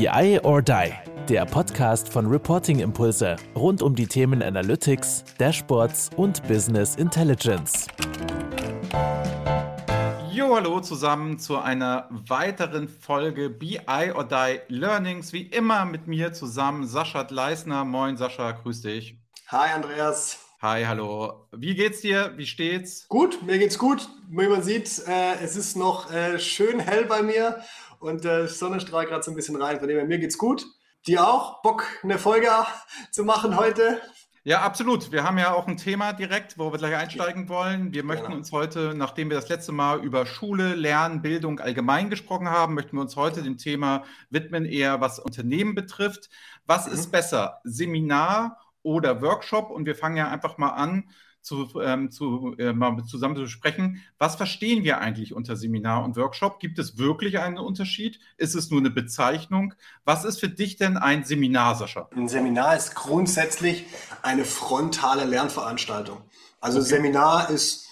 BI or Die, der Podcast von Reporting Impulse rund um die Themen Analytics, Dashboards und Business Intelligence. Jo, hallo zusammen zu einer weiteren Folge BI or Die Learnings. Wie immer mit mir zusammen Sascha Leisner. Moin Sascha, grüß dich. Hi Andreas. Hi, hallo. Wie geht's dir? Wie steht's? Gut, mir geht's gut. Wie man sieht, äh, es ist noch äh, schön hell bei mir und äh, Sonne strahlt gerade so ein bisschen rein. Von dem her, mir geht's gut. Dir auch? Bock, eine Folge zu machen heute? Ja, absolut. Wir haben ja auch ein Thema direkt, wo wir gleich einsteigen wollen. Wir möchten genau. uns heute, nachdem wir das letzte Mal über Schule, Lernen, Bildung allgemein gesprochen haben, möchten wir uns heute dem Thema widmen, eher was Unternehmen betrifft. Was mhm. ist besser, Seminar oder Workshop? Und wir fangen ja einfach mal an, zu, ähm, zu, äh, mal zusammen zu sprechen. Was verstehen wir eigentlich unter Seminar und Workshop? Gibt es wirklich einen Unterschied? Ist es nur eine Bezeichnung? Was ist für dich denn ein Seminar, Sascha? Ein Seminar ist grundsätzlich eine frontale Lernveranstaltung. Also okay. Seminar ist,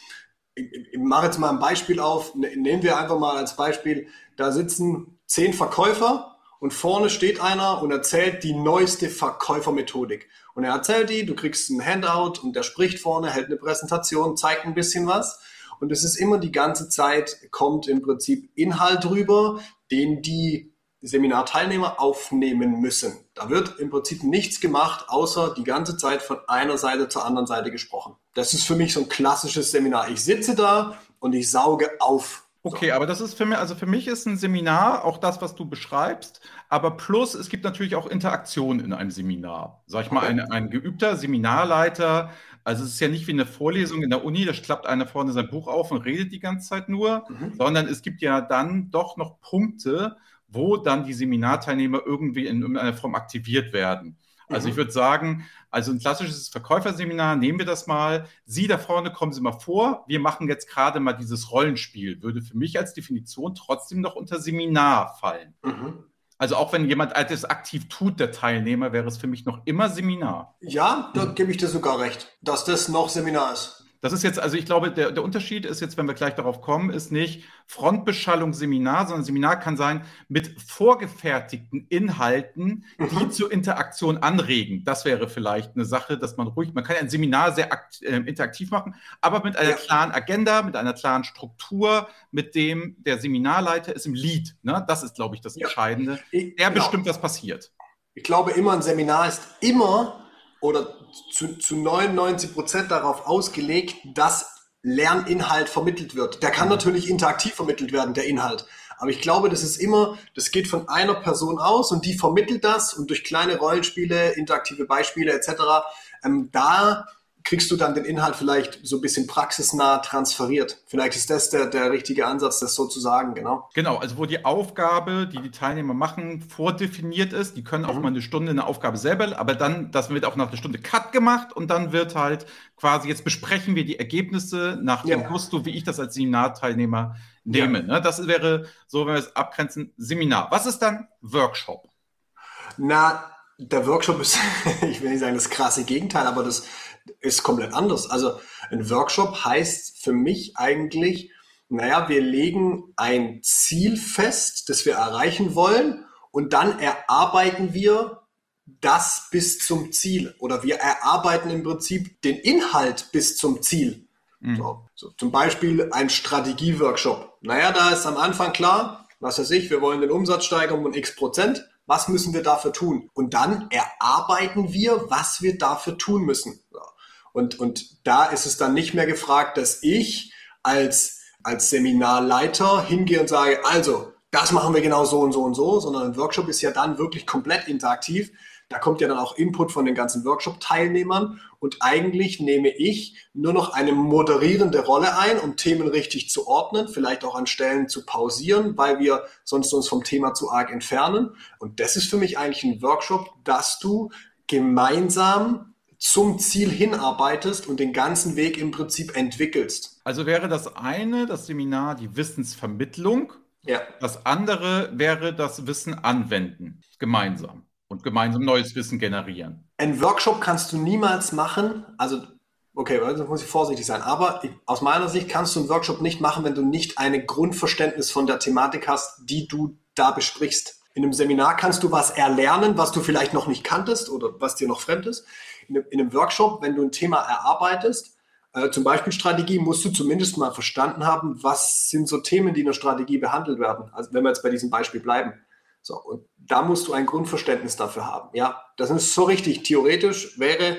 ich, mache jetzt mal ein Beispiel auf, ne, nehmen wir einfach mal als Beispiel, da sitzen zehn Verkäufer und vorne steht einer und erzählt die neueste Verkäufermethodik. Und er erzählt die, du kriegst ein Handout und der spricht vorne, hält eine Präsentation, zeigt ein bisschen was. Und es ist immer die ganze Zeit, kommt im Prinzip Inhalt drüber, den die Seminarteilnehmer aufnehmen müssen. Da wird im Prinzip nichts gemacht, außer die ganze Zeit von einer Seite zur anderen Seite gesprochen. Das ist für mich so ein klassisches Seminar. Ich sitze da und ich sauge auf Okay, aber das ist für mich, also für mich ist ein Seminar auch das, was du beschreibst, aber plus es gibt natürlich auch Interaktion in einem Seminar. Sag ich mal, ein, ein geübter Seminarleiter, also es ist ja nicht wie eine Vorlesung in der Uni, da klappt einer vorne sein Buch auf und redet die ganze Zeit nur, mhm. sondern es gibt ja dann doch noch Punkte, wo dann die Seminarteilnehmer irgendwie in irgendeiner Form aktiviert werden. Also mhm. ich würde sagen, also ein klassisches Verkäuferseminar, nehmen wir das mal. Sie da vorne kommen Sie mal vor. Wir machen jetzt gerade mal dieses Rollenspiel. Würde für mich als Definition trotzdem noch unter Seminar fallen. Mhm. Also auch wenn jemand das aktiv tut, der Teilnehmer, wäre es für mich noch immer Seminar. Ja, da gebe ich dir sogar recht, dass das noch Seminar ist. Das ist jetzt, also ich glaube, der, der Unterschied ist jetzt, wenn wir gleich darauf kommen, ist nicht Frontbeschallung Seminar, sondern Seminar kann sein mit vorgefertigten Inhalten, die mhm. zur Interaktion anregen. Das wäre vielleicht eine Sache, dass man ruhig, man kann ja ein Seminar sehr akt, äh, interaktiv machen, aber mit einer ja. klaren Agenda, mit einer klaren Struktur, mit dem der Seminarleiter ist im Lead. Ne? Das ist, glaube ich, das Entscheidende. Ja. Der genau. bestimmt, was passiert. Ich glaube immer, ein Seminar ist immer oder zu, zu 99 Prozent darauf ausgelegt, dass Lerninhalt vermittelt wird. Der kann natürlich interaktiv vermittelt werden, der Inhalt. Aber ich glaube, das ist immer, das geht von einer Person aus und die vermittelt das und durch kleine Rollenspiele, interaktive Beispiele etc. Ähm, da kriegst du dann den Inhalt vielleicht so ein bisschen praxisnah transferiert. Vielleicht ist das der, der richtige Ansatz, das so zu sagen, genau. Genau, also wo die Aufgabe, die die Teilnehmer machen, vordefiniert ist. Die können auch mhm. mal eine Stunde eine Aufgabe selber, aber dann, das wird auch nach einer Stunde Cut gemacht und dann wird halt quasi, jetzt besprechen wir die Ergebnisse nach dem ja. Gusto, wie ich das als Seminarteilnehmer nehme. Ja. Ne? Das wäre so, wenn wir es abgrenzen, Seminar. Was ist dann Workshop? Na, der Workshop ist, ich will nicht sagen das krasse Gegenteil, aber das ist komplett anders. Also ein Workshop heißt für mich eigentlich, naja, wir legen ein Ziel fest, das wir erreichen wollen und dann erarbeiten wir das bis zum Ziel oder wir erarbeiten im Prinzip den Inhalt bis zum Ziel. Mhm. So, so, zum Beispiel ein Strategieworkshop. Naja, da ist am Anfang klar, was weiß ich, wir wollen den Umsatz steigern um x Prozent. Was müssen wir dafür tun? Und dann erarbeiten wir, was wir dafür tun müssen. So. Und, und da ist es dann nicht mehr gefragt, dass ich als, als Seminarleiter hingehe und sage, also, das machen wir genau so und so und so, sondern ein Workshop ist ja dann wirklich komplett interaktiv. Da kommt ja dann auch Input von den ganzen Workshop-Teilnehmern und eigentlich nehme ich nur noch eine moderierende Rolle ein, um Themen richtig zu ordnen, vielleicht auch an Stellen zu pausieren, weil wir sonst uns vom Thema zu arg entfernen. Und das ist für mich eigentlich ein Workshop, dass du gemeinsam zum Ziel hinarbeitest und den ganzen Weg im Prinzip entwickelst. Also wäre das eine, das Seminar, die Wissensvermittlung. Ja. Das andere wäre das Wissen anwenden, gemeinsam und gemeinsam neues Wissen generieren. Ein Workshop kannst du niemals machen, also okay, da muss ich vorsichtig sein, aber aus meiner Sicht kannst du einen Workshop nicht machen, wenn du nicht ein Grundverständnis von der Thematik hast, die du da besprichst. In einem Seminar kannst du was erlernen, was du vielleicht noch nicht kanntest oder was dir noch fremd ist. In einem, in einem Workshop, wenn du ein Thema erarbeitest, äh, zum Beispiel Strategie, musst du zumindest mal verstanden haben, was sind so Themen, die in der Strategie behandelt werden. Also wenn wir jetzt bei diesem Beispiel bleiben. So, und da musst du ein Grundverständnis dafür haben. Ja, das ist so richtig. Theoretisch wäre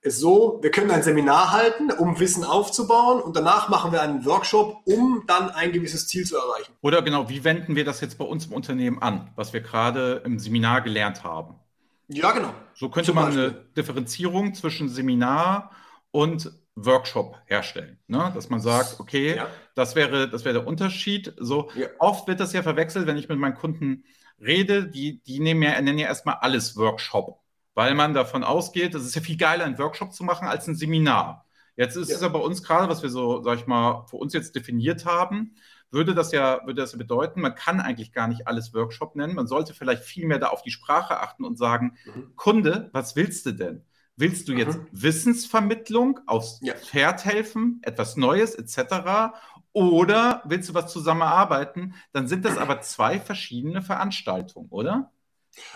es so, wir können ein Seminar halten, um Wissen aufzubauen und danach machen wir einen Workshop, um dann ein gewisses Ziel zu erreichen. Oder genau, wie wenden wir das jetzt bei uns im Unternehmen an, was wir gerade im Seminar gelernt haben? Ja, genau. So könnte Zum man Beispiel. eine Differenzierung zwischen Seminar und Workshop herstellen. Ne? Dass man sagt, okay, ja. das, wäre, das wäre der Unterschied. So ja. oft wird das ja verwechselt, wenn ich mit meinen Kunden rede, die, die nehmen ja, nennen ja erstmal alles Workshop, weil man davon ausgeht, es ist ja viel geiler, einen Workshop zu machen als ein Seminar. Jetzt ist ja. es ja bei uns gerade, was wir so, sag ich mal, für uns jetzt definiert haben, würde das ja, würde das ja bedeuten, man kann eigentlich gar nicht alles Workshop nennen. Man sollte vielleicht viel mehr da auf die Sprache achten und sagen, mhm. Kunde, was willst du denn? Willst du jetzt mhm. Wissensvermittlung aufs ja. Pferd helfen, etwas Neues etc. Oder willst du was zusammenarbeiten? Dann sind das aber zwei verschiedene Veranstaltungen, oder?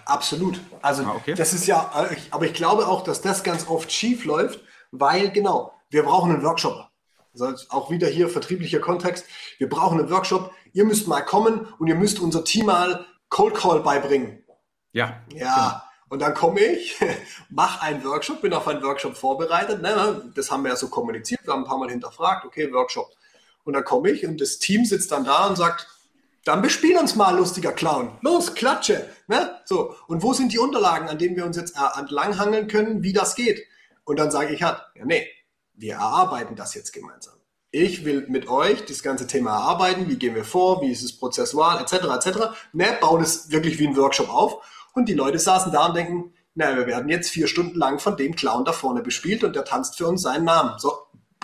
Absolut. Also ah, okay. das ist ja, aber ich glaube auch, dass das ganz oft schief läuft, weil genau, wir brauchen einen Workshop. Also auch wieder hier vertrieblicher Kontext. Wir brauchen einen Workshop. Ihr müsst mal kommen und ihr müsst unser Team mal Cold Call beibringen. Ja. Ja. Genau. Und dann komme ich, mache einen Workshop, bin auf einen Workshop vorbereitet. Ne, das haben wir ja so kommuniziert, wir haben ein paar Mal hinterfragt, okay, Workshop. Und dann komme ich und das Team sitzt dann da und sagt, dann bespiel uns mal, lustiger Clown. Los, klatsche. Ne? So. Und wo sind die Unterlagen, an denen wir uns jetzt äh, entlanghangeln können, wie das geht? Und dann sage ich halt, ja, nee, wir erarbeiten das jetzt gemeinsam. Ich will mit euch das ganze Thema erarbeiten. Wie gehen wir vor? Wie ist es prozessual? Etc. etc. Ne? Bauen es wirklich wie ein Workshop auf. Und die Leute saßen da und denken, na, wir werden jetzt vier Stunden lang von dem Clown da vorne bespielt und der tanzt für uns seinen Namen. So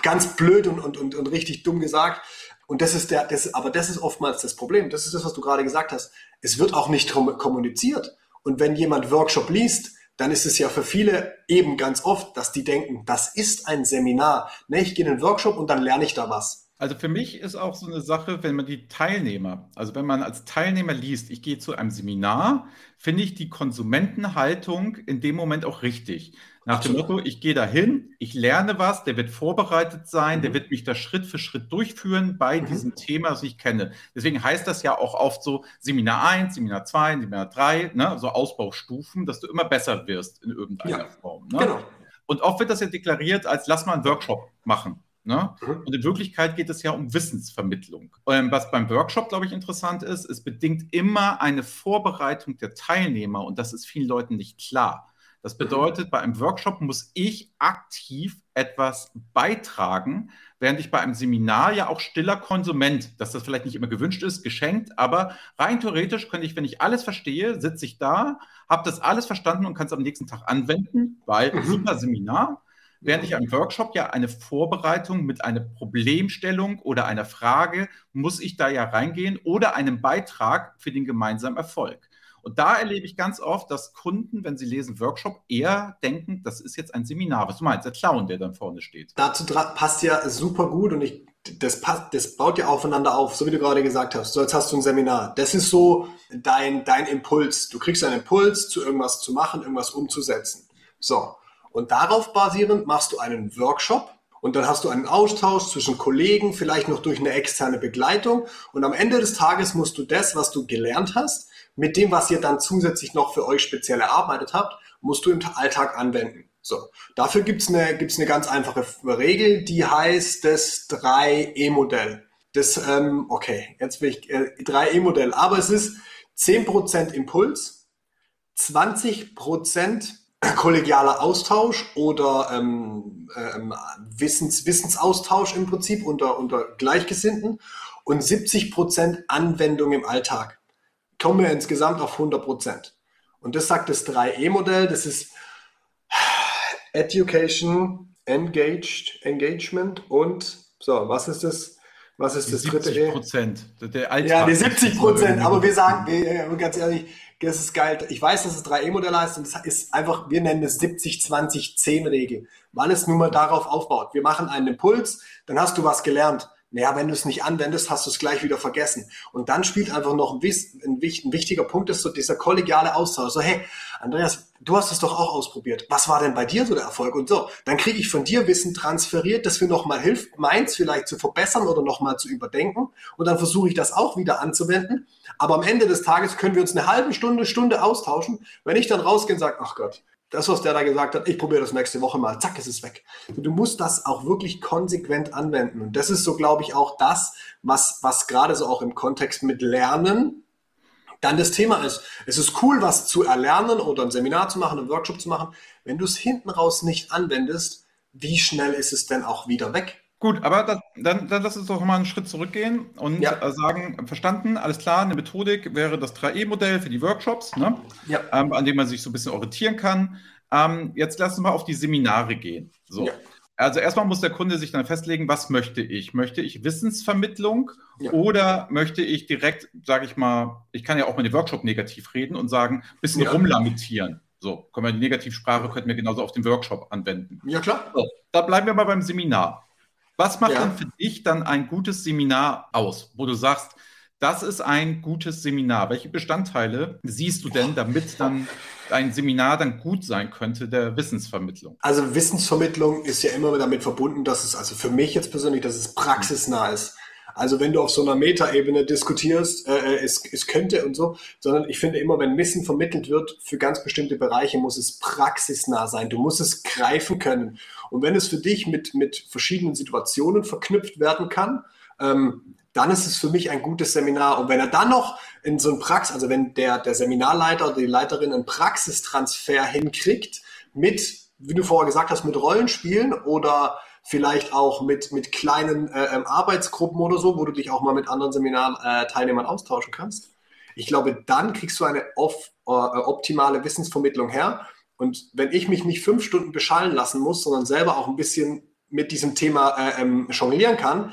ganz blöd und, und, und, und richtig dumm gesagt. Und das ist der, das, aber das ist oftmals das Problem. Das ist das, was du gerade gesagt hast. Es wird auch nicht kommuniziert. Und wenn jemand Workshop liest, dann ist es ja für viele eben ganz oft, dass die denken, das ist ein Seminar. Ne, ich gehe in einen Workshop und dann lerne ich da was. Also für mich ist auch so eine Sache, wenn man die Teilnehmer, also wenn man als Teilnehmer liest, ich gehe zu einem Seminar, finde ich die Konsumentenhaltung in dem Moment auch richtig. Nach dem Motto, ich gehe dahin, ich lerne was, der wird vorbereitet sein, mhm. der wird mich da Schritt für Schritt durchführen bei mhm. diesem Thema, das ich kenne. Deswegen heißt das ja auch oft so Seminar 1, Seminar 2, Seminar 3, ne, so Ausbaustufen, dass du immer besser wirst in irgendeiner ja. Form. Ne? Genau. Und oft wird das ja deklariert als lass mal einen Workshop machen. Ne? Mhm. Und in Wirklichkeit geht es ja um Wissensvermittlung. Ähm, was beim Workshop, glaube ich, interessant ist, es bedingt immer eine Vorbereitung der Teilnehmer und das ist vielen Leuten nicht klar. Das bedeutet, bei einem Workshop muss ich aktiv etwas beitragen, während ich bei einem Seminar ja auch stiller Konsument, dass das vielleicht nicht immer gewünscht ist, geschenkt, aber rein theoretisch könnte ich, wenn ich alles verstehe, sitze ich da, habe das alles verstanden und kann es am nächsten Tag anwenden, weil mhm. super Seminar. Während ich am Workshop ja eine Vorbereitung mit einer Problemstellung oder einer Frage, muss ich da ja reingehen oder einem Beitrag für den gemeinsamen Erfolg. Und da erlebe ich ganz oft, dass Kunden, wenn sie lesen Workshop, eher denken, das ist jetzt ein Seminar. Was du meinst, der Clown, der dann vorne steht. Dazu passt ja super gut und ich, das, passt, das baut ja aufeinander auf, so wie du gerade gesagt hast. So, jetzt hast du ein Seminar. Das ist so dein, dein Impuls. Du kriegst einen Impuls, zu irgendwas zu machen, irgendwas umzusetzen. So. Und darauf basierend machst du einen Workshop und dann hast du einen Austausch zwischen Kollegen, vielleicht noch durch eine externe Begleitung. Und am Ende des Tages musst du das, was du gelernt hast, mit dem, was ihr dann zusätzlich noch für euch speziell erarbeitet habt, musst du im Alltag anwenden. So, dafür gibt's eine, gibt's eine ganz einfache Regel, die heißt das 3E-Modell. Das, ähm, okay, jetzt will ich äh, 3E-Modell, aber es ist 10% Impuls, 20% kollegialer Austausch oder ähm, ähm, Wissens, Wissensaustausch im Prinzip unter, unter Gleichgesinnten und 70 Prozent Anwendung im Alltag. Kommen wir insgesamt auf 100 Prozent. Und das sagt das 3E-Modell, das ist Education, Engaged, Engagement und so, was ist das? Was ist die das dritte E? Prozent. ja, die 70 Prozent, aber wir sagen, wir, ganz ehrlich, das ist geil. Ich weiß, dass es 3E-Modell heißt und es ist einfach, wir nennen es 70-20-10-Regel, weil es nun mal darauf aufbaut. Wir machen einen Impuls, dann hast du was gelernt. Naja, wenn du es nicht anwendest, hast du es gleich wieder vergessen. Und dann spielt einfach noch ein, ein, wichtiger Punkt, ist so dieser kollegiale Austausch. So, hey, Andreas, du hast es doch auch ausprobiert. Was war denn bei dir so der Erfolg? Und so, dann kriege ich von dir Wissen transferiert, das mir nochmal hilft, meins vielleicht zu verbessern oder nochmal zu überdenken. Und dann versuche ich das auch wieder anzuwenden. Aber am Ende des Tages können wir uns eine halbe Stunde, Stunde austauschen. Wenn ich dann rausgehe und sage, ach Gott, das, was der da gesagt hat, ich probiere das nächste Woche mal, zack, ist es weg. Du musst das auch wirklich konsequent anwenden. Und das ist so, glaube ich, auch das, was, was gerade so auch im Kontext mit Lernen dann das Thema ist. Es ist cool, was zu erlernen oder ein Seminar zu machen, einen Workshop zu machen. Wenn du es hinten raus nicht anwendest, wie schnell ist es denn auch wieder weg? Gut, aber das, dann, dann lass uns doch mal einen Schritt zurückgehen und ja. Äh, sagen, verstanden, alles klar, eine Methodik wäre das 3E-Modell für die Workshops, ne? ja. ähm, an dem man sich so ein bisschen orientieren kann. Ähm, jetzt lass uns mal auf die Seminare gehen. So. Ja. Also erstmal muss der Kunde sich dann festlegen, was möchte ich? Möchte ich Wissensvermittlung ja. oder möchte ich direkt, sage ich mal, ich kann ja auch mal den Workshop negativ reden und sagen, ein bisschen ja. rumlamentieren. So, können wir die Negativsprache könnten wir genauso auf den Workshop anwenden. Ja, klar. So, da bleiben wir mal beim Seminar. Was macht ja. denn für dich dann ein gutes Seminar aus, wo du sagst, das ist ein gutes Seminar? Welche Bestandteile siehst du denn, damit dann ein Seminar dann gut sein könnte der Wissensvermittlung? Also Wissensvermittlung ist ja immer damit verbunden, dass es, also für mich jetzt persönlich, dass es praxisnah ist. Also wenn du auf so einer Metaebene diskutierst, äh, äh, es, es könnte und so, sondern ich finde immer, wenn Wissen vermittelt wird für ganz bestimmte Bereiche, muss es praxisnah sein. Du musst es greifen können. Und wenn es für dich mit, mit verschiedenen Situationen verknüpft werden kann, ähm, dann ist es für mich ein gutes Seminar. Und wenn er dann noch in so ein Praxis, also wenn der, der Seminarleiter oder die Leiterin einen Praxistransfer hinkriegt mit, wie du vorher gesagt hast, mit Rollenspielen oder vielleicht auch mit, mit kleinen äh, ähm, Arbeitsgruppen oder so, wo du dich auch mal mit anderen Seminarteilnehmern austauschen kannst. Ich glaube, dann kriegst du eine off, äh, optimale Wissensvermittlung her. Und wenn ich mich nicht fünf Stunden beschallen lassen muss, sondern selber auch ein bisschen mit diesem Thema äh, ähm, jonglieren kann,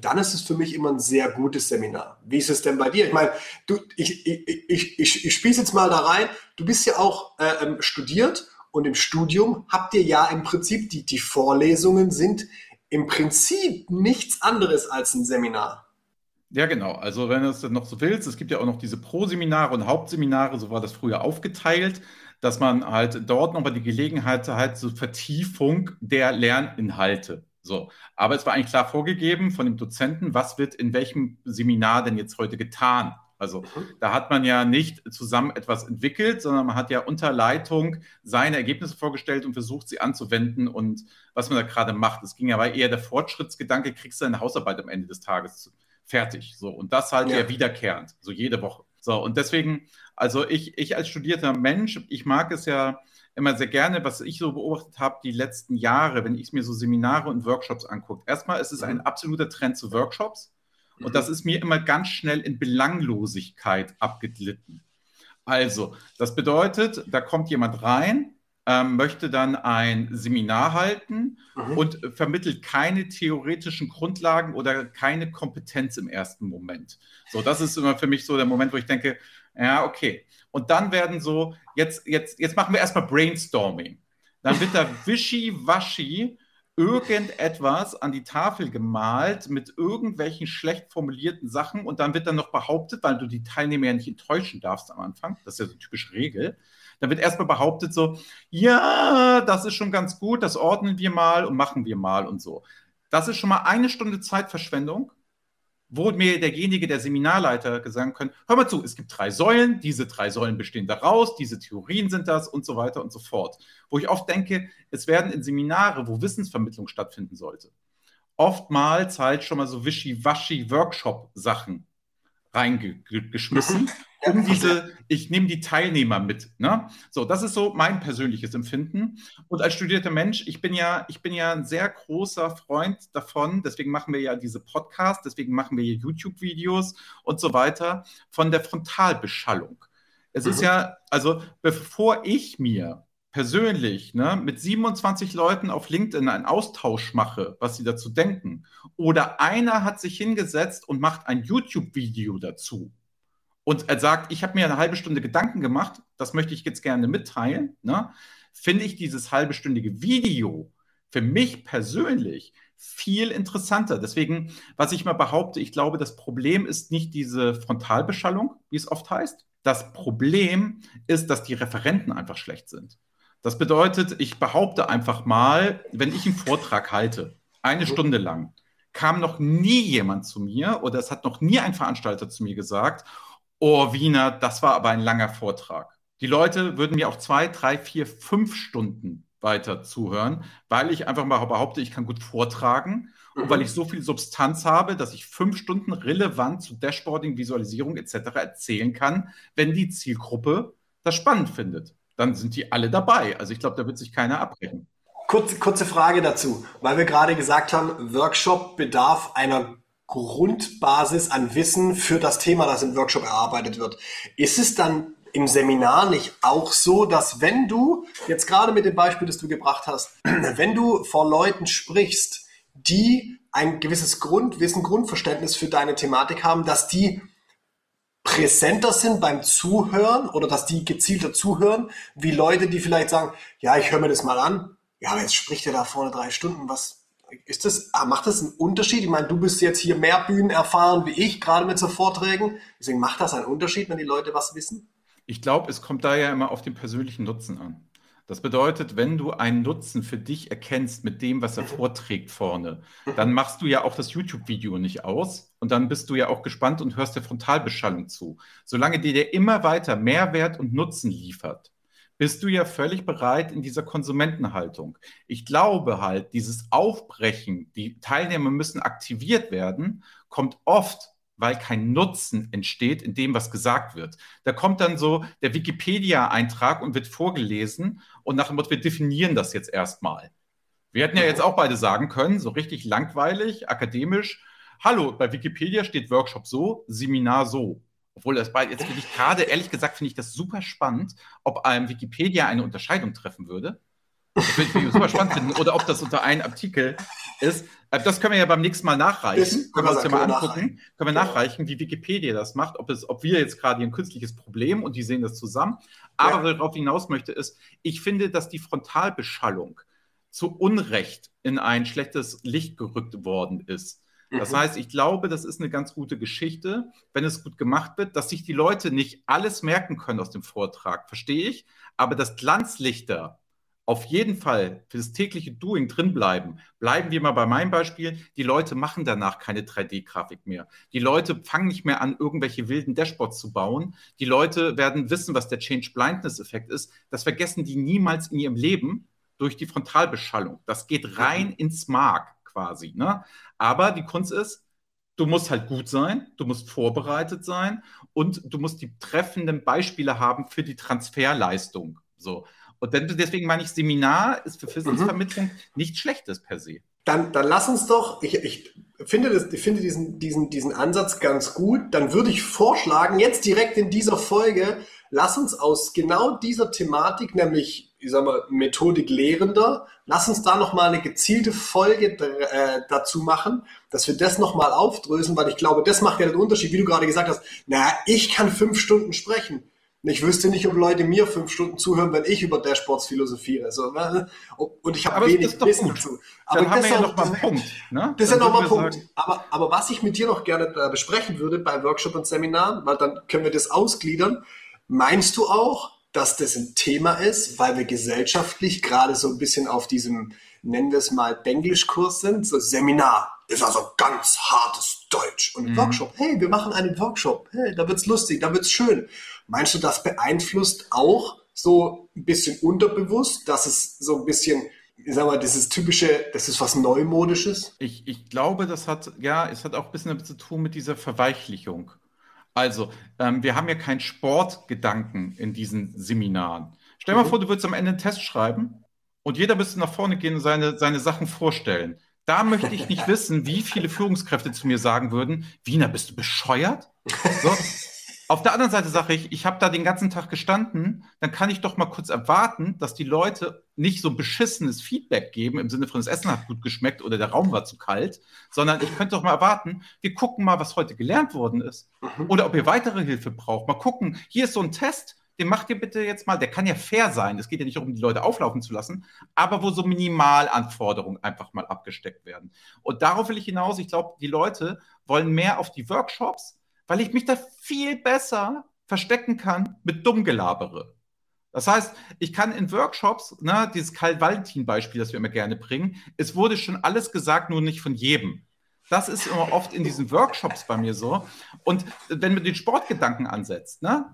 dann ist es für mich immer ein sehr gutes Seminar. Wie ist es denn bei dir? Ich meine, du, ich, ich, ich, ich, ich spiele jetzt mal da rein. Du bist ja auch äh, ähm, studiert und im Studium habt ihr ja im Prinzip, die, die Vorlesungen sind im Prinzip nichts anderes als ein Seminar. Ja, genau. Also wenn du es noch so willst, es gibt ja auch noch diese Pro-Seminare und Hauptseminare, so war das früher aufgeteilt, dass man halt dort nochmal die Gelegenheit hat zur Vertiefung der Lerninhalte. So, aber es war eigentlich klar vorgegeben von dem Dozenten, was wird in welchem Seminar denn jetzt heute getan. Also da hat man ja nicht zusammen etwas entwickelt, sondern man hat ja unter Leitung seine Ergebnisse vorgestellt und versucht, sie anzuwenden und was man da gerade macht. Es ging ja aber eher der Fortschrittsgedanke, kriegst du deine Hausarbeit am Ende des Tages fertig. So, und das halt ja. eher wiederkehrend, so jede Woche. So, und deswegen, also ich, ich als studierter Mensch, ich mag es ja immer sehr gerne, was ich so beobachtet habe, die letzten Jahre, wenn ich mir so Seminare und Workshops angucke. Erstmal ist es ein mhm. absoluter Trend zu Workshops. Und das ist mir immer ganz schnell in Belanglosigkeit abgeglitten. Also, das bedeutet, da kommt jemand rein, ähm, möchte dann ein Seminar halten mhm. und vermittelt keine theoretischen Grundlagen oder keine Kompetenz im ersten Moment. So, das ist immer für mich so der Moment, wo ich denke, ja, okay. Und dann werden so, jetzt, jetzt, jetzt machen wir erstmal Brainstorming. Dann wird da wischiwaschi irgendetwas an die Tafel gemalt mit irgendwelchen schlecht formulierten Sachen und dann wird dann noch behauptet, weil du die Teilnehmer ja nicht enttäuschen darfst am Anfang, das ist ja so eine typische Regel, dann wird erstmal behauptet so, ja, das ist schon ganz gut, das ordnen wir mal und machen wir mal und so. Das ist schon mal eine Stunde Zeitverschwendung wo mir derjenige, der Seminarleiter gesagt können, hör mal zu, es gibt drei Säulen, diese drei Säulen bestehen daraus, diese Theorien sind das und so weiter und so fort. Wo ich oft denke, es werden in Seminare, wo Wissensvermittlung stattfinden sollte, oftmals halt schon mal so wischiwaschi Workshop-Sachen reingeschmissen, um diese, ich nehme die Teilnehmer mit. Ne? So, das ist so mein persönliches Empfinden. Und als studierter Mensch, ich bin ja, ich bin ja ein sehr großer Freund davon, deswegen machen wir ja diese Podcasts, deswegen machen wir hier YouTube-Videos und so weiter, von der Frontalbeschallung. Es mhm. ist ja, also bevor ich mir persönlich ne, mit 27 Leuten auf LinkedIn einen Austausch mache, was sie dazu denken, oder einer hat sich hingesetzt und macht ein YouTube-Video dazu und er sagt, ich habe mir eine halbe Stunde Gedanken gemacht, das möchte ich jetzt gerne mitteilen, ne, finde ich dieses halbestündige Video für mich persönlich viel interessanter. Deswegen, was ich mal behaupte, ich glaube, das Problem ist nicht diese Frontalbeschallung, wie es oft heißt. Das Problem ist, dass die Referenten einfach schlecht sind. Das bedeutet, ich behaupte einfach mal, wenn ich einen Vortrag halte, eine mhm. Stunde lang, kam noch nie jemand zu mir oder es hat noch nie ein Veranstalter zu mir gesagt, oh Wiener, das war aber ein langer Vortrag. Die Leute würden mir auch zwei, drei, vier, fünf Stunden weiter zuhören, weil ich einfach mal behaupte, ich kann gut vortragen mhm. und weil ich so viel Substanz habe, dass ich fünf Stunden relevant zu Dashboarding, Visualisierung etc. erzählen kann, wenn die Zielgruppe das spannend findet. Dann sind die alle dabei. Also ich glaube, da wird sich keiner abbrechen. Kurze, kurze Frage dazu, weil wir gerade gesagt haben, Workshop bedarf einer Grundbasis an Wissen für das Thema, das im Workshop erarbeitet wird. Ist es dann im Seminar nicht auch so, dass wenn du, jetzt gerade mit dem Beispiel, das du gebracht hast, wenn du vor Leuten sprichst, die ein gewisses Grundwissen, Grundverständnis für deine Thematik haben, dass die präsenter sind beim Zuhören oder dass die gezielter zuhören, wie Leute, die vielleicht sagen, ja, ich höre mir das mal an, ja, aber jetzt spricht er da vorne drei Stunden, was ist das, ah, macht das einen Unterschied? Ich meine, du bist jetzt hier mehr Bühnen erfahren wie ich, gerade mit so Vorträgen, deswegen macht das einen Unterschied, wenn die Leute was wissen? Ich glaube, es kommt da ja immer auf den persönlichen Nutzen an. Das bedeutet, wenn du einen Nutzen für dich erkennst mit dem, was er vorträgt vorne, dann machst du ja auch das YouTube-Video nicht aus und dann bist du ja auch gespannt und hörst der Frontalbeschallung zu. Solange dir der immer weiter Mehrwert und Nutzen liefert, bist du ja völlig bereit in dieser Konsumentenhaltung. Ich glaube halt, dieses Aufbrechen, die Teilnehmer müssen aktiviert werden, kommt oft weil kein Nutzen entsteht in dem, was gesagt wird. Da kommt dann so der Wikipedia-Eintrag und wird vorgelesen und nach dem Motto, wir definieren das jetzt erstmal. Wir hätten ja jetzt auch beide sagen können, so richtig langweilig, akademisch, hallo, bei Wikipedia steht Workshop so, Seminar so. Obwohl das bei, jetzt finde ich gerade, ehrlich gesagt, finde ich das super spannend, ob einem Wikipedia eine Unterscheidung treffen würde. Das würde ich super spannend finden. Oder ob das unter einem Artikel ist. Äh, das können wir ja beim nächsten Mal nachreichen. Können wir uns ja mal angucken. Können wir nachreichen, wie Wikipedia das macht, ob, es, ob wir jetzt gerade hier ein künstliches Problem und die sehen das zusammen. Aber ja. worauf ich hinaus möchte, ist, ich finde, dass die Frontalbeschallung zu Unrecht in ein schlechtes Licht gerückt worden ist. Das mhm. heißt, ich glaube, das ist eine ganz gute Geschichte, wenn es gut gemacht wird, dass sich die Leute nicht alles merken können aus dem Vortrag, verstehe ich, aber dass Glanzlichter auf jeden Fall für das tägliche Doing drin bleiben. Bleiben wir mal bei meinem Beispiel. Die Leute machen danach keine 3D-Grafik mehr. Die Leute fangen nicht mehr an, irgendwelche wilden Dashboards zu bauen. Die Leute werden wissen, was der Change Blindness-Effekt ist. Das vergessen die niemals in ihrem Leben durch die Frontalbeschallung. Das geht rein mhm. ins Mark quasi. Ne? Aber die Kunst ist, du musst halt gut sein, du musst vorbereitet sein und du musst die treffenden Beispiele haben für die Transferleistung. So. Und deswegen meine ich, Seminar ist für Wissensvermittlung mhm. nichts Schlechtes per se. Dann, dann lass uns doch, ich, ich finde, das, ich finde diesen, diesen, diesen Ansatz ganz gut. Dann würde ich vorschlagen, jetzt direkt in dieser Folge, lass uns aus genau dieser Thematik, nämlich, ich sag mal, Methodik Lehrender, lass uns da nochmal eine gezielte Folge äh, dazu machen, dass wir das nochmal aufdröseln, weil ich glaube, das macht ja den Unterschied, wie du gerade gesagt hast. Na, ich kann fünf Stunden sprechen ich wüsste nicht, ob Leute mir fünf Stunden zuhören, wenn ich über Dashboards philosophiere. Also, ne? und ich habe wenig Wissen dazu. Aber Dann das haben wir ja noch mal einen Punkt. Ne? Das ist ja noch mal ein Punkt. Aber, aber was ich mit dir noch gerne äh, besprechen würde bei Workshop und Seminaren, weil dann können wir das ausgliedern. Meinst du auch, dass das ein Thema ist, weil wir gesellschaftlich gerade so ein bisschen auf diesem, nennen wir es mal, Denglischkurs sind? So Seminar ist also ganz hartes Deutsch. Und mhm. Workshop, hey, wir machen einen Workshop. Hey, da wird's lustig, da wird's schön. Meinst du, das beeinflusst auch so ein bisschen unterbewusst, dass es so ein bisschen, ich sag mal, dieses typische, das ist was Neumodisches? Ich, ich glaube, das hat, ja, es hat auch ein bisschen damit zu tun mit dieser Verweichlichung. Also, ähm, wir haben ja keinen Sportgedanken in diesen Seminaren. Stell dir mhm. mal vor, du würdest am Ende einen Test schreiben und jeder müsste nach vorne gehen und seine, seine Sachen vorstellen. Da möchte ich nicht wissen, wie viele Führungskräfte zu mir sagen würden, Wiener, bist du bescheuert? So, auf der anderen Seite sage ich, ich habe da den ganzen Tag gestanden, dann kann ich doch mal kurz erwarten, dass die Leute nicht so beschissenes Feedback geben, im Sinne von das Essen hat gut geschmeckt oder der Raum war zu kalt, sondern ich könnte doch mal erwarten, wir gucken mal, was heute gelernt worden ist. Mhm. Oder ob ihr weitere Hilfe braucht. Mal gucken, hier ist so ein Test, den macht ihr bitte jetzt mal, der kann ja fair sein, es geht ja nicht darum, die Leute auflaufen zu lassen, aber wo so Minimalanforderungen einfach mal abgesteckt werden. Und darauf will ich hinaus, ich glaube, die Leute wollen mehr auf die Workshops, weil ich mich da viel besser verstecken kann mit Dummgelabere. Das heißt, ich kann in Workshops, ne, dieses Karl-Valentin-Beispiel, das wir immer gerne bringen, es wurde schon alles gesagt, nur nicht von jedem. Das ist immer oft in diesen Workshops bei mir so. Und wenn man den Sportgedanken ansetzt, ne,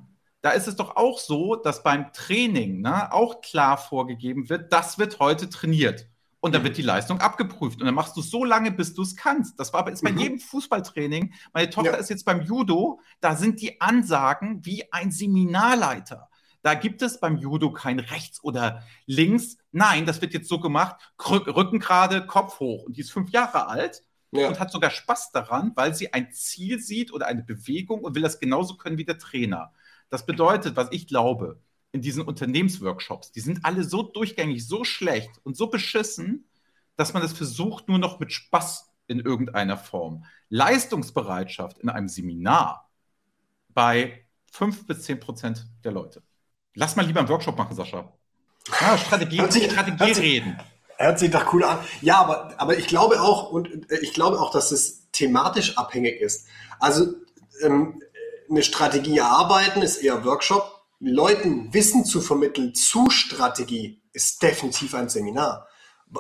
da ist es doch auch so, dass beim Training ne, auch klar vorgegeben wird, das wird heute trainiert. Und dann wird die Leistung abgeprüft. Und dann machst du es so lange, bis du es kannst. Das war ist bei mhm. jedem Fußballtraining. Meine Tochter ja. ist jetzt beim Judo. Da sind die Ansagen wie ein Seminarleiter. Da gibt es beim Judo kein rechts oder links. Nein, das wird jetzt so gemacht: Rücken gerade, Kopf hoch. Und die ist fünf Jahre alt ja. und hat sogar Spaß daran, weil sie ein Ziel sieht oder eine Bewegung und will das genauso können wie der Trainer. Das bedeutet, was ich glaube, in diesen Unternehmensworkshops, die sind alle so durchgängig, so schlecht und so beschissen, dass man es versucht, nur noch mit Spaß in irgendeiner Form. Leistungsbereitschaft in einem Seminar bei 5 bis 10 Prozent der Leute. Lass mal lieber einen Workshop machen, Sascha. Ja, Strategie, sich, Strategie reden. Hört sich doch cool an. Ja, aber, aber ich glaube auch, und äh, ich glaube auch, dass es thematisch abhängig ist. Also ähm, eine Strategie erarbeiten ist eher Workshop. Leuten Wissen zu vermitteln zu Strategie ist definitiv ein Seminar.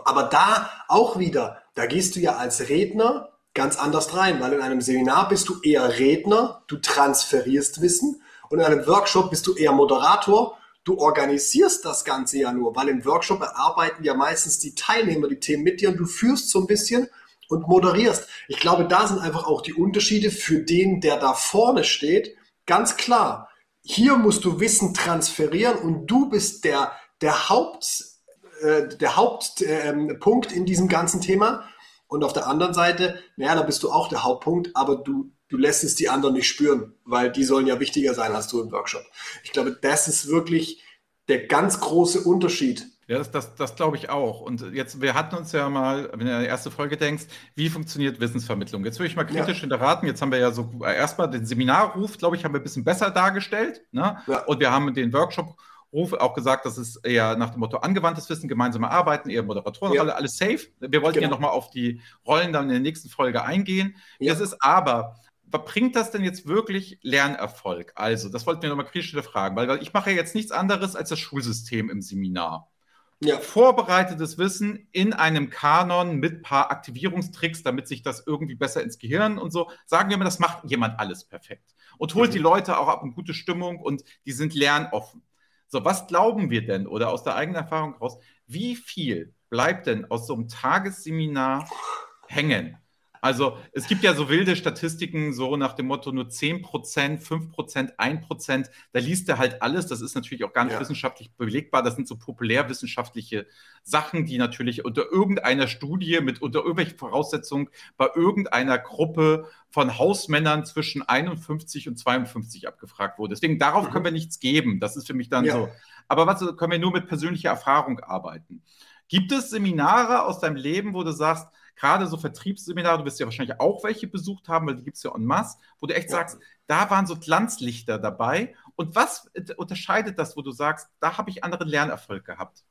Aber da auch wieder, da gehst du ja als Redner ganz anders rein, weil in einem Seminar bist du eher Redner, du transferierst Wissen und in einem Workshop bist du eher Moderator Du organisierst das Ganze ja nur, weil im Workshop erarbeiten ja meistens die Teilnehmer die Themen mit dir und du führst so ein bisschen und moderierst. Ich glaube, da sind einfach auch die Unterschiede für den, der da vorne steht, ganz klar. Hier musst du Wissen transferieren und du bist der, der Haupt, äh, der Hauptpunkt äh, in diesem ganzen Thema. Und auf der anderen Seite, naja, da bist du auch der Hauptpunkt, aber du, du lässt es die anderen nicht spüren, weil die sollen ja wichtiger sein als du im Workshop. Ich glaube, das ist wirklich der ganz große Unterschied. Ja, das, das, das glaube ich auch. Und jetzt, wir hatten uns ja mal, wenn du an die erste Folge denkst, wie funktioniert Wissensvermittlung? Jetzt würde ich mal kritisch ja. hinterraten. Jetzt haben wir ja so erstmal den Seminarruf, glaube ich, haben wir ein bisschen besser dargestellt. Ne? Ja. Und wir haben den Workshop Ruf auch gesagt, das ist eher nach dem Motto angewandtes Wissen, gemeinsame Arbeiten, eher Moderatorenrolle, ja. alles safe. Wir wollten genau. ja nochmal auf die Rollen dann in der nächsten Folge eingehen. Ja. Das ist aber, bringt das denn jetzt wirklich Lernerfolg? Also, das wollten wir nochmal kritisch fragen, weil, weil ich mache ja jetzt nichts anderes als das Schulsystem im Seminar. Ja. Vorbereitetes Wissen in einem Kanon mit ein paar Aktivierungstricks, damit sich das irgendwie besser ins Gehirn und so. Sagen wir mal, das macht jemand alles perfekt. Und holt mhm. die Leute auch ab in gute Stimmung und die sind lernoffen. So, was glauben wir denn oder aus der eigenen Erfahrung heraus, wie viel bleibt denn aus so einem Tagesseminar hängen? Also es gibt ja so wilde Statistiken, so nach dem Motto nur 10 Prozent, 5 Prozent, 1 Prozent. Da liest er halt alles. Das ist natürlich auch gar nicht ja. wissenschaftlich belegbar. Das sind so populärwissenschaftliche Sachen, die natürlich unter irgendeiner Studie mit unter irgendwelchen Voraussetzungen bei irgendeiner Gruppe von Hausmännern zwischen 51 und 52 abgefragt wurde. Deswegen darauf mhm. können wir nichts geben. Das ist für mich dann ja. so. Aber was können wir nur mit persönlicher Erfahrung arbeiten? Gibt es Seminare aus deinem Leben, wo du sagst, gerade so Vertriebsseminare, du wirst ja wahrscheinlich auch welche besucht haben, weil die gibt es ja en masse, wo du echt ja. sagst, da waren so Glanzlichter dabei. Und was unterscheidet das, wo du sagst, da habe ich anderen Lernerfolg gehabt?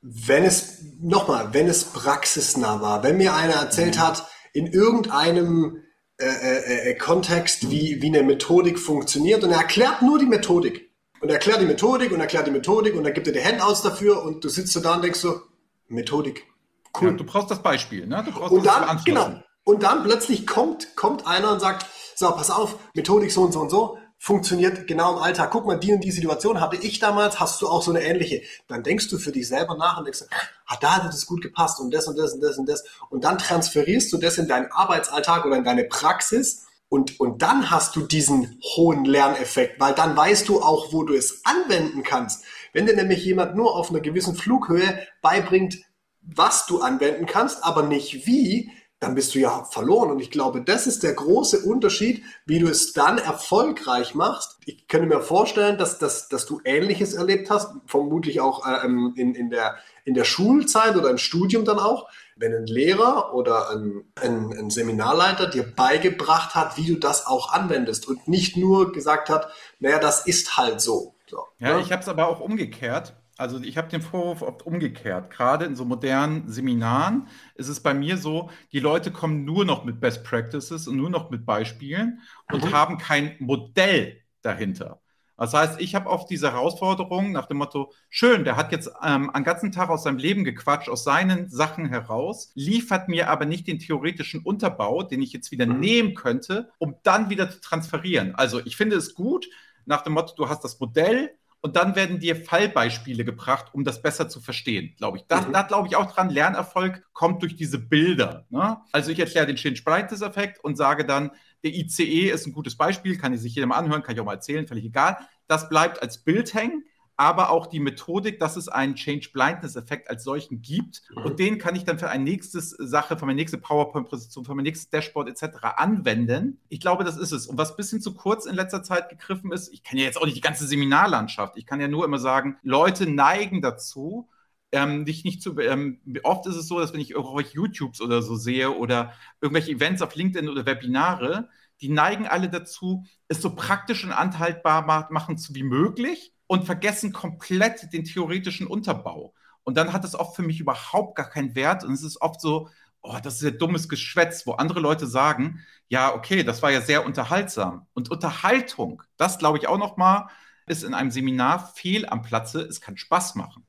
Wenn es, nochmal, wenn es praxisnah war, wenn mir einer erzählt mhm. hat, in irgendeinem äh, äh, äh, Kontext, wie, wie eine Methodik funktioniert und er erklärt nur die Methodik. Und erklärt die Methodik und erklärt die Methodik und dann gibt er die Handouts dafür und du sitzt so da und denkst so, Methodik. Cool. Du brauchst das Beispiel, ne? Du brauchst und dann, genau. Und dann plötzlich kommt, kommt einer und sagt, so, pass auf, Methodik so und so und so, funktioniert genau im Alltag. Guck mal, die und die Situation hatte ich damals, hast du auch so eine ähnliche. Dann denkst du für dich selber nach und denkst, ah, da hat das gut gepasst und das und das und das und das. Und dann transferierst du das in deinen Arbeitsalltag oder in deine Praxis und, und dann hast du diesen hohen Lerneffekt, weil dann weißt du auch, wo du es anwenden kannst. Wenn dir nämlich jemand nur auf einer gewissen Flughöhe beibringt, was du anwenden kannst, aber nicht wie, dann bist du ja verloren. Und ich glaube, das ist der große Unterschied, wie du es dann erfolgreich machst. Ich könnte mir vorstellen, dass, dass, dass du Ähnliches erlebt hast, vermutlich auch äh, in, in, der, in der Schulzeit oder im Studium dann auch, wenn ein Lehrer oder ein, ein, ein Seminarleiter dir beigebracht hat, wie du das auch anwendest und nicht nur gesagt hat, naja, das ist halt so. So ja, ne? ich habe es aber auch umgekehrt. Also ich habe den Vorwurf oft umgekehrt. Gerade in so modernen Seminaren ist es bei mir so, die Leute kommen nur noch mit Best Practices und nur noch mit Beispielen und mhm. haben kein Modell dahinter. Das heißt, ich habe oft diese Herausforderung nach dem Motto, schön, der hat jetzt ähm, einen ganzen Tag aus seinem Leben gequatscht, aus seinen Sachen heraus, liefert mir aber nicht den theoretischen Unterbau, den ich jetzt wieder mhm. nehmen könnte, um dann wieder zu transferieren. Also ich finde es gut, nach dem Motto, du hast das Modell, und dann werden dir Fallbeispiele gebracht, um das besser zu verstehen, glaube ich. Da, mhm. da glaube ich auch dran, Lernerfolg kommt durch diese Bilder. Ne? Also ich erkläre den Change-Brightness-Effekt und sage dann, der ICE ist ein gutes Beispiel, kann ich sich jedem anhören, kann ich auch mal erzählen, völlig egal. Das bleibt als Bild hängen aber auch die Methodik, dass es einen Change Blindness Effekt als solchen gibt. Mhm. Und den kann ich dann für eine nächste Sache, für meine nächste PowerPoint-Präsentation, für mein nächstes Dashboard etc. anwenden. Ich glaube, das ist es. Und was ein bisschen zu kurz in letzter Zeit gegriffen ist, ich kenne ja jetzt auch nicht die ganze Seminarlandschaft. Ich kann ja nur immer sagen, Leute neigen dazu, ähm, dich nicht zu. Ähm, oft ist es so, dass wenn ich irgendwelche YouTubes oder so sehe oder irgendwelche Events auf LinkedIn oder Webinare, die neigen alle dazu, es so praktisch und anhaltbar machen zu wie möglich und vergessen komplett den theoretischen Unterbau. Und dann hat es oft für mich überhaupt gar keinen Wert. Und es ist oft so, oh, das ist ja dummes Geschwätz, wo andere Leute sagen, ja, okay, das war ja sehr unterhaltsam. Und Unterhaltung, das glaube ich auch noch mal, ist in einem Seminar fehl am Platze. Es kann Spaß machen.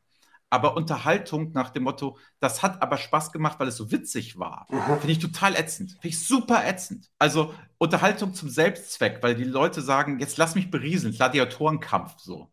Aber Unterhaltung nach dem Motto, das hat aber Spaß gemacht, weil es so witzig war, mhm. finde ich total ätzend. Finde ich super ätzend. Also Unterhaltung zum Selbstzweck, weil die Leute sagen, jetzt lass mich berieseln, Gladiatorenkampf so.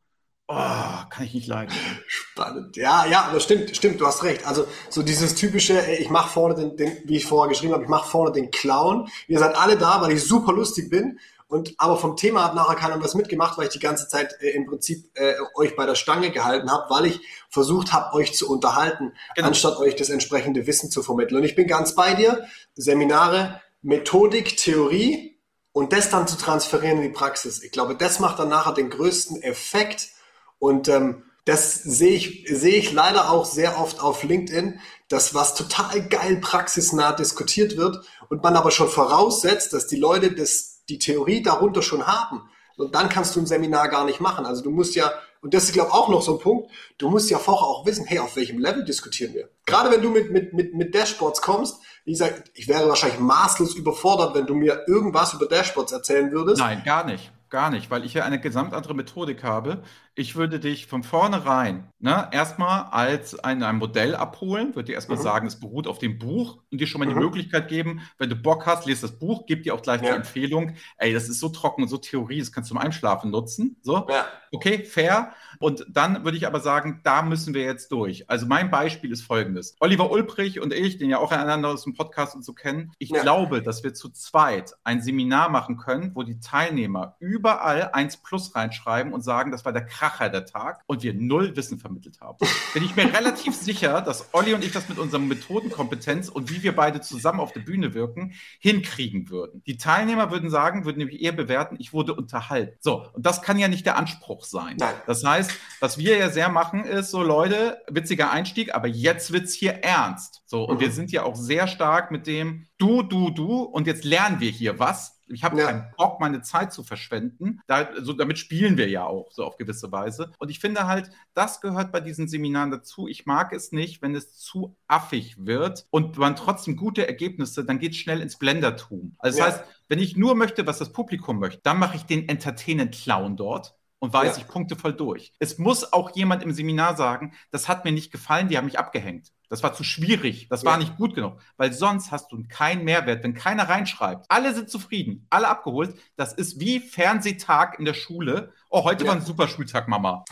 Oh, kann ich nicht leiden. Spannend. Ja, ja, aber stimmt, stimmt, du hast recht. Also so dieses typische, ich mache vorne den, den, wie ich vorher geschrieben habe, ich mache vorne den Clown. Ihr seid alle da, weil ich super lustig bin. Und aber vom Thema hat nachher keiner was mitgemacht, weil ich die ganze Zeit äh, im Prinzip äh, euch bei der Stange gehalten habe, weil ich versucht habe, euch zu unterhalten, genau. anstatt euch das entsprechende Wissen zu vermitteln. Und ich bin ganz bei dir. Seminare, Methodik, Theorie und das dann zu transferieren in die Praxis. Ich glaube, das macht dann nachher den größten Effekt und ähm, das sehe ich, sehe ich leider auch sehr oft auf LinkedIn, dass was total geil praxisnah diskutiert wird und man aber schon voraussetzt, dass die Leute das, die Theorie darunter schon haben. Und dann kannst du ein Seminar gar nicht machen. Also du musst ja, und das ist, glaube ich, auch noch so ein Punkt, du musst ja vorher auch wissen, hey, auf welchem Level diskutieren wir? Gerade wenn du mit, mit, mit, mit Dashboards kommst, ich sage, ich wäre wahrscheinlich maßlos überfordert, wenn du mir irgendwas über Dashboards erzählen würdest. Nein, gar nicht. Gar nicht, weil ich ja eine gesamt andere Methodik habe. Ich würde dich von vornherein ne, erstmal als ein, ein Modell abholen, würde dir erstmal mhm. sagen, es beruht auf dem Buch und dir schon mal mhm. die Möglichkeit geben, wenn du Bock hast, lest das Buch, gib dir auch gleich ja. die Empfehlung, ey, das ist so trocken und so Theorie, das kannst du zum Einschlafen nutzen. So, ja. okay, fair. Und dann würde ich aber sagen, da müssen wir jetzt durch. Also mein Beispiel ist folgendes. Oliver Ulbrich und ich, den ja auch einander aus dem Podcast und so kennen, ich ja. glaube, dass wir zu zweit ein Seminar machen können, wo die Teilnehmer überall 1 plus reinschreiben und sagen, das war der Kracher der Tag und wir null Wissen vermittelt haben. Bin ich mir relativ sicher, dass Olli und ich das mit unserer Methodenkompetenz und wie wir beide zusammen auf der Bühne wirken, hinkriegen würden. Die Teilnehmer würden sagen, würden nämlich eher bewerten, ich wurde unterhalten. So, und das kann ja nicht der Anspruch sein. Nein. Das heißt, was wir ja sehr machen, ist so, Leute, witziger Einstieg, aber jetzt wird es hier ernst. So, und mhm. wir sind ja auch sehr stark mit dem Du, du, du, und jetzt lernen wir hier was. Ich habe ja. keinen Bock, meine Zeit zu verschwenden. Da, so, damit spielen wir ja auch so auf gewisse Weise. Und ich finde halt, das gehört bei diesen Seminaren dazu. Ich mag es nicht, wenn es zu affig wird und man trotzdem gute Ergebnisse, dann geht es schnell ins Blendertum. Also das ja. heißt, wenn ich nur möchte, was das Publikum möchte, dann mache ich den Entertainment-Clown dort und weiß ja. ich Punkte voll durch. Es muss auch jemand im Seminar sagen, das hat mir nicht gefallen, die haben mich abgehängt. Das war zu schwierig, das ja. war nicht gut genug, weil sonst hast du keinen Mehrwert, wenn keiner reinschreibt. Alle sind zufrieden, alle abgeholt. Das ist wie Fernsehtag in der Schule. Oh, heute ja. war ein super Schultag, Mama.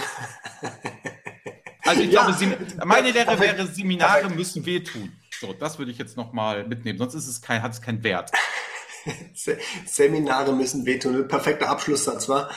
Also ich ja. glaube, meine Lehre wäre, Seminare müssen wehtun. So, das würde ich jetzt nochmal mitnehmen, sonst ist es kein, hat es keinen Wert. Seminare müssen wehtun. perfekter Abschlusssatz, war.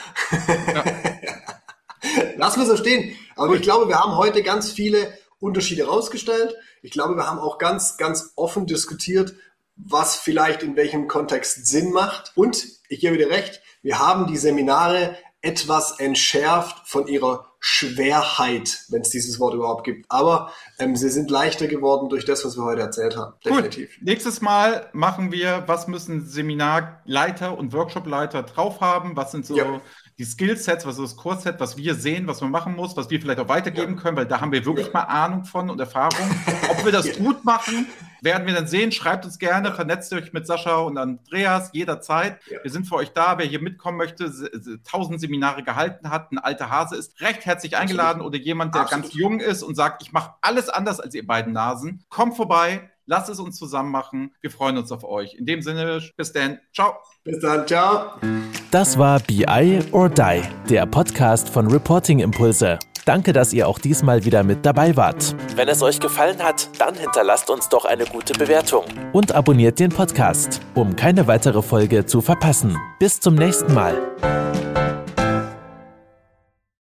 Ja. Lassen wir so stehen. Aber ich glaube, wir haben heute ganz viele Unterschiede rausgestellt. Ich glaube, wir haben auch ganz, ganz offen diskutiert, was vielleicht in welchem Kontext Sinn macht. Und ich gebe dir recht, wir haben die Seminare etwas entschärft von ihrer Schwerheit, wenn es dieses Wort überhaupt gibt. Aber ähm, sie sind leichter geworden durch das, was wir heute erzählt haben. Definitiv. Cool. Nächstes Mal machen wir, was müssen Seminarleiter und Workshopleiter drauf haben? Was sind so ja die Skillsets, was ist das Kursset, was wir sehen, was man machen muss, was wir vielleicht auch weitergeben ja. können, weil da haben wir wirklich ja. mal Ahnung von und Erfahrung. Ob wir das gut machen, werden wir dann sehen. Schreibt uns gerne, vernetzt euch mit Sascha und Andreas jederzeit. Wir sind für euch da. Wer hier mitkommen möchte, tausend Seminare gehalten hat, ein alter Hase ist, recht herzlich eingeladen Absolut. oder jemand, der Absolut. ganz jung ist und sagt, ich mache alles anders als ihr beiden Nasen. Kommt vorbei, lasst es uns zusammen machen. Wir freuen uns auf euch. In dem Sinne, bis dann. Ciao. Bis dann. Ciao. Das war BI or Die, der Podcast von Reporting Impulse. Danke, dass ihr auch diesmal wieder mit dabei wart. Wenn es euch gefallen hat, dann hinterlasst uns doch eine gute Bewertung und abonniert den Podcast, um keine weitere Folge zu verpassen. Bis zum nächsten Mal.